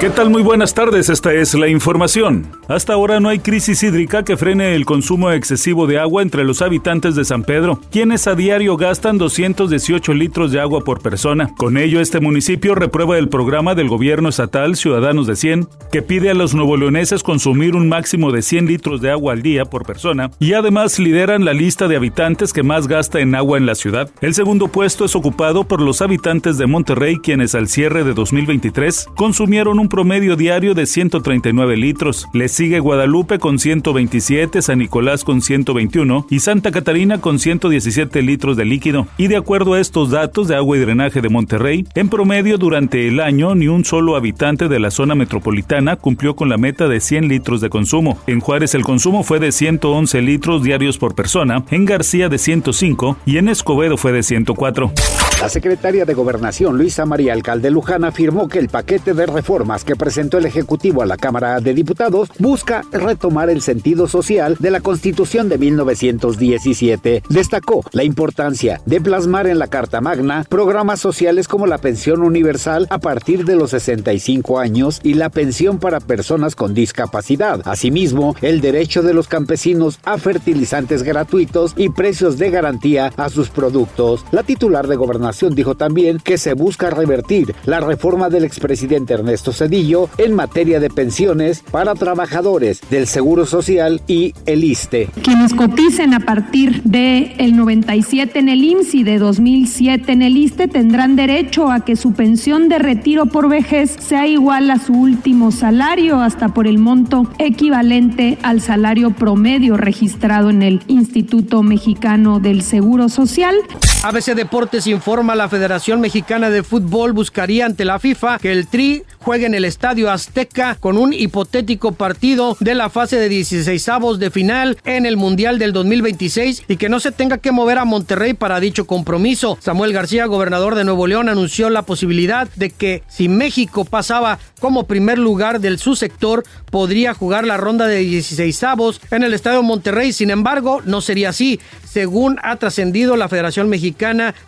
¿Qué tal? Muy buenas tardes, esta es la información. Hasta ahora no hay crisis hídrica que frene el consumo excesivo de agua entre los habitantes de San Pedro, quienes a diario gastan 218 litros de agua por persona. Con ello, este municipio reprueba el programa del gobierno estatal Ciudadanos de 100, que pide a los nuevoleoneses consumir un máximo de 100 litros de agua al día por persona, y además lideran la lista de habitantes que más gasta en agua en la ciudad. El segundo puesto es ocupado por los habitantes de Monterrey, quienes al cierre de 2023 consumieron un promedio diario de 139 litros. Le sigue Guadalupe con 127, San Nicolás con 121 y Santa Catarina con 117 litros de líquido. Y de acuerdo a estos datos de agua y drenaje de Monterrey, en promedio durante el año ni un solo habitante de la zona metropolitana cumplió con la meta de 100 litros de consumo. En Juárez el consumo fue de 111 litros diarios por persona, en García de 105 y en Escobedo fue de 104. La secretaria de Gobernación, Luisa María Alcalde Luján, afirmó que el paquete de reformas que presentó el Ejecutivo a la Cámara de Diputados busca retomar el sentido social de la Constitución de 1917. Destacó la importancia de plasmar en la Carta Magna programas sociales como la pensión universal a partir de los 65 años y la pensión para personas con discapacidad. Asimismo, el derecho de los campesinos a fertilizantes gratuitos y precios de garantía a sus productos. La titular de Gobernación dijo también que se busca revertir la reforma del expresidente Ernesto En materia de pensiones para trabajadores del Seguro Social y el ISTE. Quienes coticen a partir de el 97 en el IMSS y de 2007 en el ISTE tendrán derecho a que su pensión de retiro por vejez sea igual a su último salario hasta por el monto equivalente al salario promedio registrado en el Instituto Mexicano del Seguro Social. ABC Deportes informa la Federación Mexicana de Fútbol buscaría ante la FIFA que el Tri juegue en el Estadio Azteca con un hipotético partido de la fase de 16 avos de final en el Mundial del 2026 y que no se tenga que mover a Monterrey para dicho compromiso. Samuel García, gobernador de Nuevo León, anunció la posibilidad de que si México pasaba como primer lugar del su sector, podría jugar la ronda de 16 avos en el Estadio Monterrey. Sin embargo, no sería así. Según ha trascendido la Federación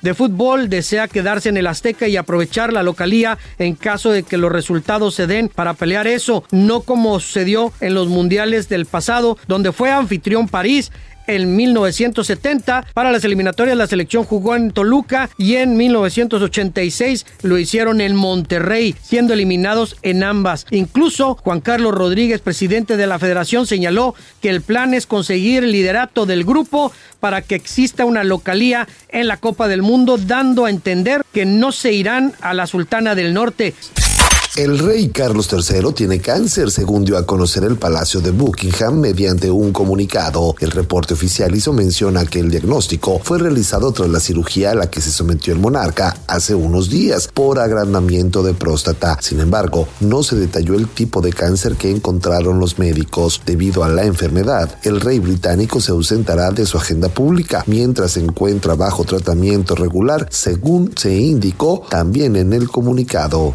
De Fútbol, desea quedarse en el Azteca y aprovechar la localía en caso de que los resultados se den para pelear eso, no como sucedió en los mundiales del pasado, donde fue anfitrión París en 1970. Para las eliminatorias la selección jugó en Toluca y en 1986 lo hicieron en Monterrey, siendo eliminados en ambas. Incluso Juan Carlos Rodríguez, presidente de la federación, señaló que el plan es conseguir el liderato del grupo para que exista una localía en la Copa del Mundo, dando a entender que no se irán a la Sultana del Norte. El rey Carlos III tiene cáncer, según dio a conocer el Palacio de Buckingham mediante un comunicado. El reporte oficial hizo mención a que el diagnóstico fue realizado tras la cirugía a la que se sometió el monarca hace unos días por agrandamiento de próstata. Sin embargo, no se detalló el tipo de cáncer que encontraron los médicos. Debido a la enfermedad, el rey británico se ausentará de su agenda pública mientras se encuentra bajo tratamiento regular, según se indicó también en el comunicado.